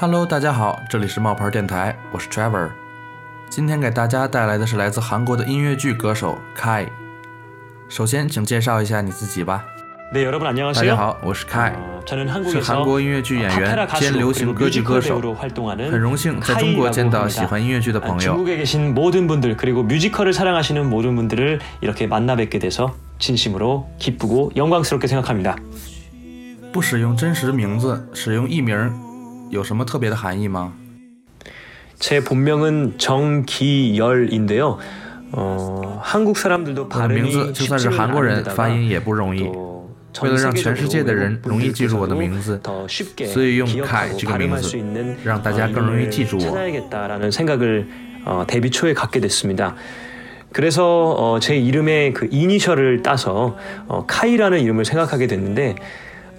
Hello 大家好，这里是冒牌电台，我是 Trevor。今天给大家带来的是来自韩国的音乐剧歌手 Kai。首先，请介绍一下你自己吧。大家好，我是 Kai。是韩国音乐剧演员兼流行歌剧歌手，很荣幸在中国见到喜欢音乐剧的朋友。不使用真实名字，使用艺名。 有什么特别的含义吗？ 제 본명은 정기열인데요. 어, 한국 사람들도 我的名 발음이 字就算是 쉽지는 韩国人，发 않은데다가 音也不容易。 또 为了让 전 全世界的人 세계적으로 容易记住我的 외국분들께서도 名字， 더 쉽게 所以用 기억하고 Kai 这个名 발음할 字 수 있는 让大家更容易记住 어, 我。 찾아야겠다라는 생각을 어, 데뷔 초에 갖게 됐습니다. 그래서 어, 제 이름의 그 이니셜을 따서 어, 카이라는 이름을 생각하게 됐는데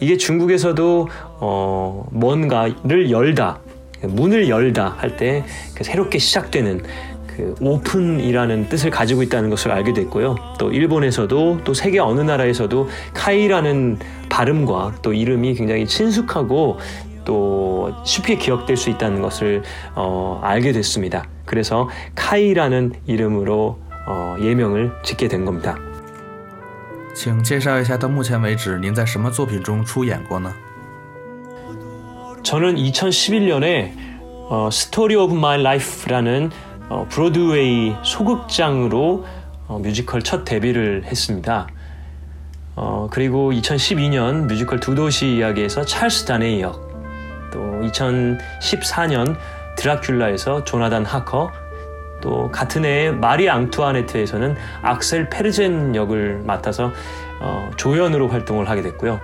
이게 중국에서도 어, 뭔가를 열다 문을 열다 할때그 새롭게 시작되는 그 오픈이라는 뜻을 가지고 있다는 것을 알게 됐고요. 또 일본에서도 또 세계 어느 나라에서도 카이라는 발음과 또 이름이 굉장히 친숙하고 또 쉽게 기억될 수 있다는 것을 어, 알게 됐습니다. 그래서 카이라는 이름으로 어, 예명을 짓게 된 겁니다. 请介绍一下到目前为止您在什么作品中出演过呢？ 저는 2011년에 어, 스토리 오브 마이 라이프라는 어, 브로드웨이 소극장으로 어, 뮤지컬 첫 데뷔를 했습니다. 어, 그리고 2012년 뮤지컬 두 도시 이야기에서 찰스 다네이 역, 또 2014년 드라큘라에서 조나단 하커, 또 같은 해에 마리 앙투아네트에서는 악셀 페르젠 역을 맡아서 어, 조연으로 활동을 하게 됐고요.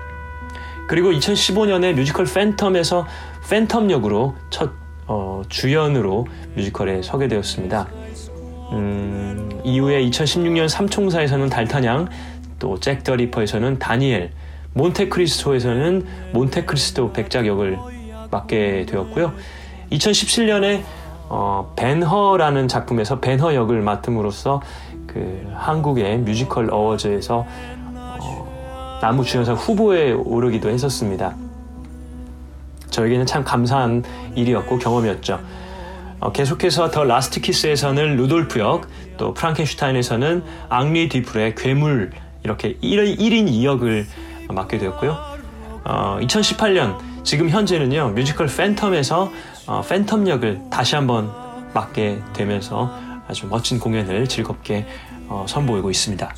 그리고 2015년에 뮤지컬 팬텀에서 팬텀 역으로 첫 어, 주연으로 뮤지컬에 서게 되었습니다. 음, 이후에 2016년 삼총사에서는 달타냥, 또 잭 더 리퍼에서는 다니엘, 몬테크리스토에서는 몬테크리스토 백작 역을 맡게 되었고요. 2017년에 어, 벤허라는 작품에서 벤허 역을 맡음으로써 그 한국의 뮤지컬 어워즈에서 어, 남우 주연상 후보에 오르기도 했었습니다. 저에게는 참 감사한 일이었고 경험이었죠. 어, 계속해서 더 라스트 키스에서는 루돌프 역, 또 프랑켄슈타인에서는 앙리 뒤프레와 괴물 이렇게 1인, 1인 2역을 맡게 되었고요. 어, 2018년 지금 현재는요 뮤지컬 팬텀에서 어, 팬텀 역을 다시 한번 맡게 되면서 아주 멋진 공연을 즐겁게 어, 선보이고 있습니다.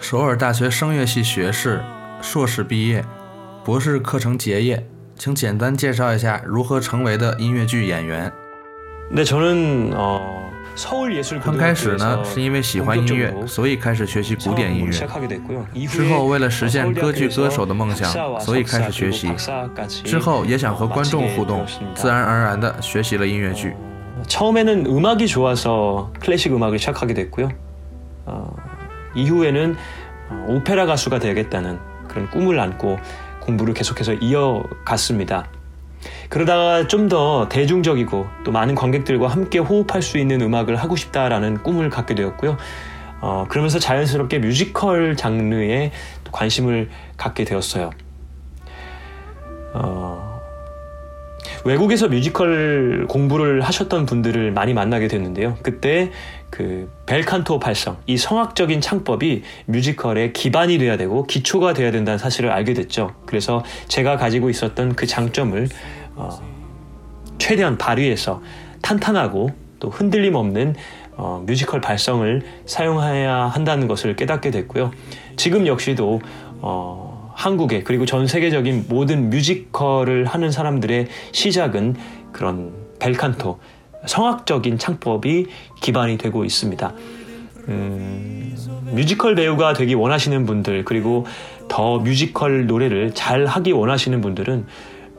首尔大学声乐系学士、硕士毕业，博士课程结业，请简单介绍一下如何成为的音乐剧演员。 네, 저는 어, 서울 예술 刚开始呢，是因为喜欢音乐，所以开始学习古典音乐。 시작하게 됐고요. 之后，为了实现歌剧歌手的梦想，所以开始学习。之后也想和观众互动，自然而然的学习了音乐剧。 처음에는 음악이 좋아서 클래식 음악을 시작하게 됐고요. 어, 이후에는 어, 오페라 가수가 되겠다는 그런 꿈을 안고 공부를 계속해서 이어갔습니다. 그러다가 좀 더 대중적이고 또 많은 관객들과 함께 호흡할 수 있는 음악을 하고 싶다라는 꿈을 갖게 되었고요. 어, 그러면서 자연스럽게 뮤지컬 장르에 또 관심을 갖게 되었어요. 어, 외국에서 뮤지컬 공부를 하셨던 분들을 많이 만나게 됐는데요. 그때 그 벨칸토 발성, 이 성악적인 창법이 뮤지컬의 기반이 돼야 되고 기초가 돼야 된다는 사실을 알게 됐죠. 그래서 제가 가지고 있었던 그 장점을 어, 최대한 발휘해서 탄탄하고 또 흔들림 없는 어, 뮤지컬 발성을 사용해야 한다는 것을 깨닫게 됐고요. 지금 역시도 어, 한국의 그리고 전 세계적인 모든 뮤지컬을 하는 사람들의 시작은 그런 벨칸토 성악적인 창법이 기반이 되고 있습니다. 음, 뮤지컬 배우가 되기 원하시는 분들 그리고 더 뮤지컬 노래를 잘 하기 원하시는 분들은 어,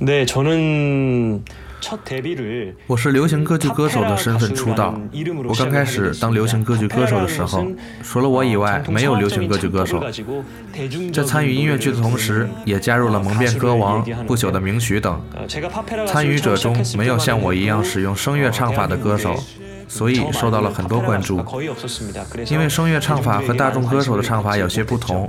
那我是流行歌剧歌手的身份出道，我刚开始当流行歌剧歌手的时候，除了我以外，没有流行歌剧歌手。在参与音乐剧的同时，也加入了蒙面歌王、不朽的名曲等，参与者中没有像我一样使用声乐唱法的歌手，所以受到了很多关注。因为声乐唱法和大众歌手的唱法有些不同。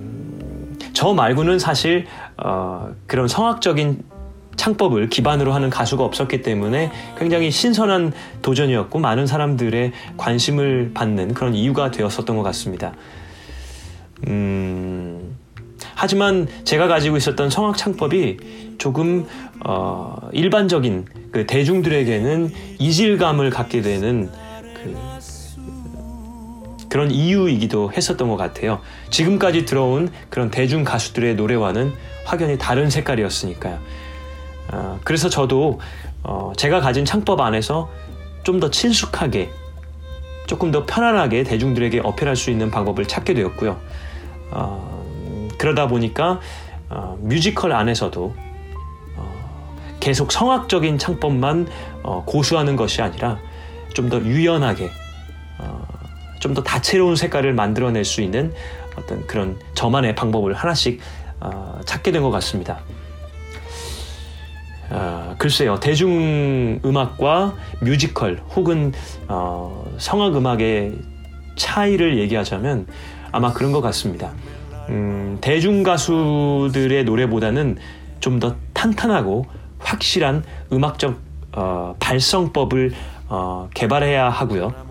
저 말고는 사실 어, 그런 성악적인 창법을 기반으로 하는 가수가 없었기 때문에 굉장히 신선한 도전이었고 많은 사람들의 관심을 받는 그런 이유가 되었었던 것 같습니다. 음, 하지만 제가 가지고 있었던 성악 창법이 조금 어, 일반적인 그 대중들에게는 이질감을 갖게 되는 그 그런 이유이기도 했었던 것 같아요. 지금까지 들어온 그런 대중 가수들의 노래와는 확연히 다른 색깔이었으니까요. 어, 그래서 저도 어, 제가 가진 창법 안에서 좀 더 친숙하게 조금 더 편안하게 대중들에게 어필할 수 있는 방법을 찾게 되었고요. 어, 그러다 보니까 어, 뮤지컬 안에서도 어, 계속 성악적인 창법만 어, 고수하는 것이 아니라 좀 더 유연하게 좀 더 다채로운 색깔을 만들어낼 수 있는 어떤 그런 저만의 방법을 하나씩 어, 찾게 된 것 같습니다. 어, 글쎄요, 대중음악과 뮤지컬 혹은 어, 성악음악의 차이를 얘기하자면 아마 그런 것 같습니다. 음, 대중 가수들의 노래보다는 좀 더 탄탄하고 확실한 음악적 어, 발성법을 어, 개발해야 하고요.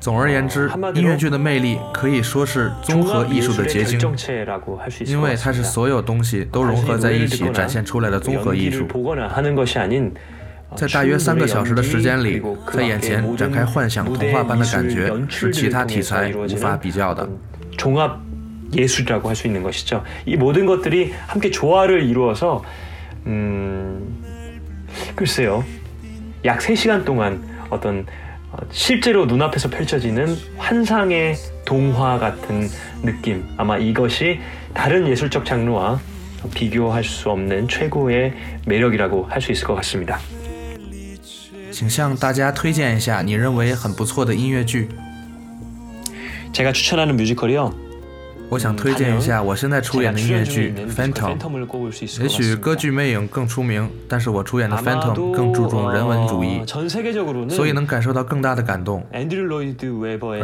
总而言之，音乐剧的魅力可以说是综合艺术的结晶，因为它是所有东西都融合在一起展现出来的综合艺术。在大约三个小时的时间里，在眼前展开幻想童话般的感觉，是其他题材无法比较的。종합예술이라고할수있는것이죠이모든것들이함께조화를이루어서음글쎄요약3시간동안어떤 실제로 눈앞에서 펼쳐지는 환상의 동화 같은 느낌. 아마 이것이 다른 예술적 장르와 비교할 수 없는 최고의 매력이라고 할 수 있을 것 같습니다. 请向大家推荐一下你认为很不错的音乐剧。 제가 추천하는 뮤지컬이요. 我想推荐一下我现在出演的音乐剧《Phantom》。也许歌剧《魅影》更出名，但是我出演的《Phantom》更注重人文主义，所以能感受到更大的感动。而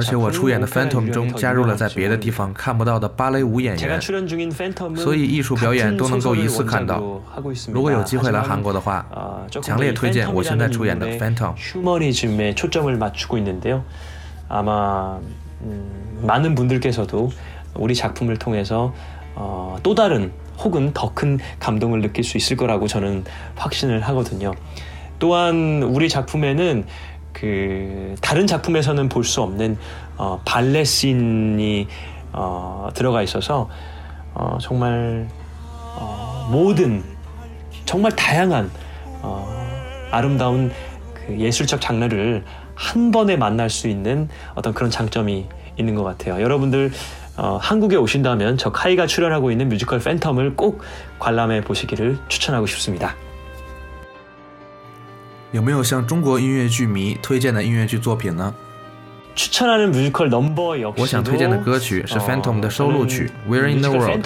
且我出演的《Phantom》中加入了在别的地方看不到的芭蕾舞演员，所以艺术表演都能够一次看到。如果有机会来韩国的话，强烈推荐我现在出演的《Phantom》。 우리 작품을 통해서 어, 또 다른 혹은 더 큰 감동을 느낄 수 있을 거라고 저는 확신을 하거든요. 또한 우리 작품에는 그 다른 작품에서는 볼 수 없는 어, 발레 씬이 어, 들어가 있어서 어, 정말 어, 모든 정말 다양한 어, 아름다운 그 예술적 장르를 한 번에 만날 수 있는 어떤 그런 장점이 있는 것 같아요. 여러분들 어, 한국에 오신다면 저 카이가 출연하고 있는 뮤지컬 팬텀을 꼭 관람해 보시기를 추천하고 싶습니다. 有没有向中国音乐剧迷推荐的音乐剧作品呢？ 추천하는 뮤지컬 넘버 역시 我想推荐的歌曲是 Phantom 的收录曲 We're in the World。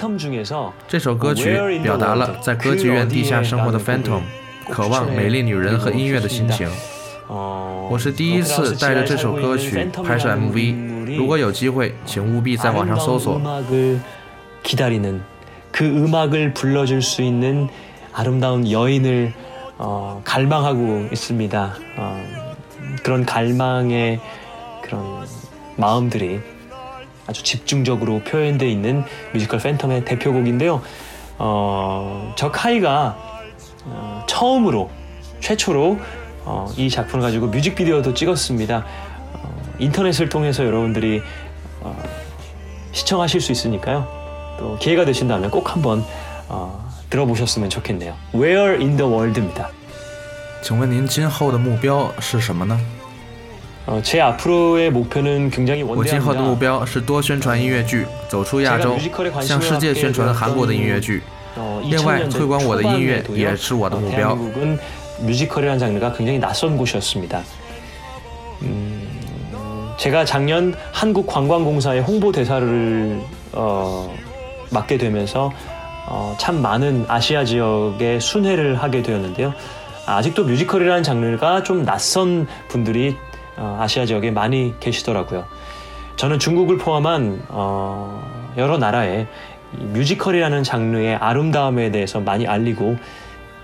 这首歌曲表达了在歌剧院地下生活的 Phantom 渴望美丽女人和音乐的心情。 我是第一次带着这首歌曲拍摄 MV，如果有机会，请务必在网上搜索。기다리는그음악을불러줄수있는아름다운여인을어갈망하고있습니다어그런갈망의그런마음들이 아주 집중적으로 표현되어 있는 뮤지컬 팬텀의 대표곡인데요. 어, 저 카이가 어, 처음으로 최초로 어, 이 작품을 가지고 뮤직비디오도 찍었습니다. 어, 인터넷을 통해서 여러분들이 어, 시청하실 수 있으니까요. 또 기회가 되신다면 꼭 한번 어, 들어보셨으면 좋겠네요. Where in the World입니다. 请问您今后的目标是什么呢？呃，제 앞으로의 목표는 굉장히 我今后的目标是多宣传音乐剧，走出亚洲，向世界宣传韩国的音乐剧。另外，推广我的音乐也是我的目标。 뮤지컬이라는 장르가 굉장히 낯선 곳이었습니다. 음, 제가 작년 한국관광공사의 홍보 대사를 어, 맡게 되면서 어, 참 많은 아시아 지역에 순회를 하게 되었는데요. 아직도 뮤지컬이라는 장르가 좀 낯선 분들이 어, 아시아 지역에 많이 계시더라고요. 저는 중국을 포함한 어, 여러 나라에 뮤지컬이라는 장르의 아름다움에 대해서 많이 알리고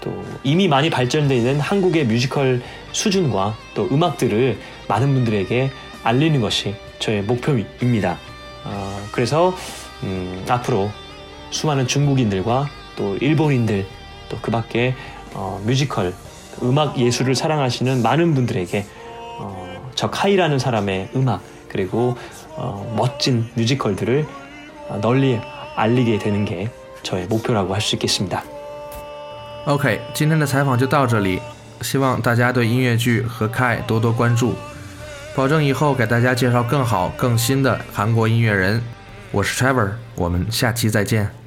또 이미 많이 발전되어 있는 한국의 뮤지컬 수준과 또 음악들을 많은 분들에게 알리는 것이 저의 목표입니다. 어, 그래서 음, 앞으로 수많은 중국인들과 또 일본인들 또 그 밖에 어, 뮤지컬 음악 예술을 사랑하시는 많은 분들에게 어, 저 카이라는 사람의 음악 그리고 어, 멋진 뮤지컬들을 널리 알리게 되는 게 저의 목표라고 할 수 있겠습니다. OK，今天的采访就到这里，希望大家对音乐剧和 Kai 多多关注，保证以后给大家介绍更好、更新的韩国音乐人。我是 Trevor，我们下期再见。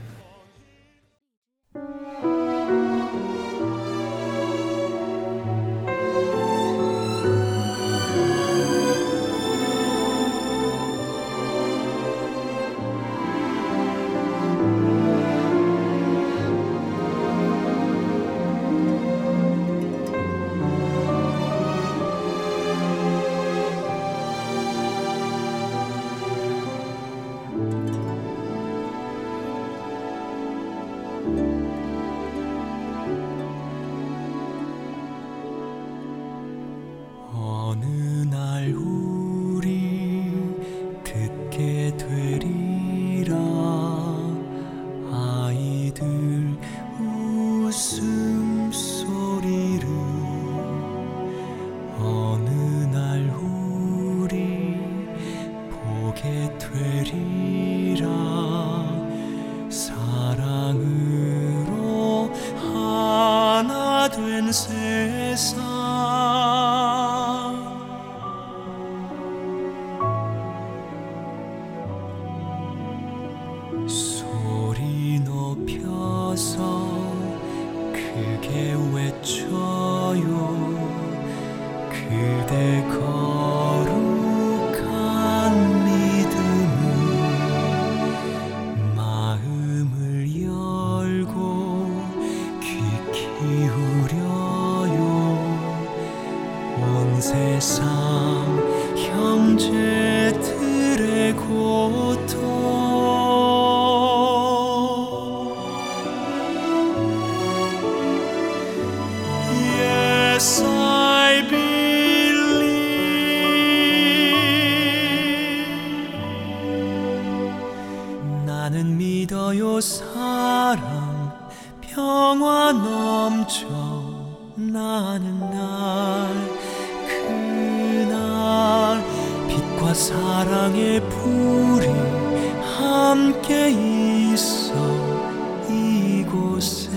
세상 형제들의 고통. 사랑의 불이 함께 있어 이곳에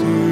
가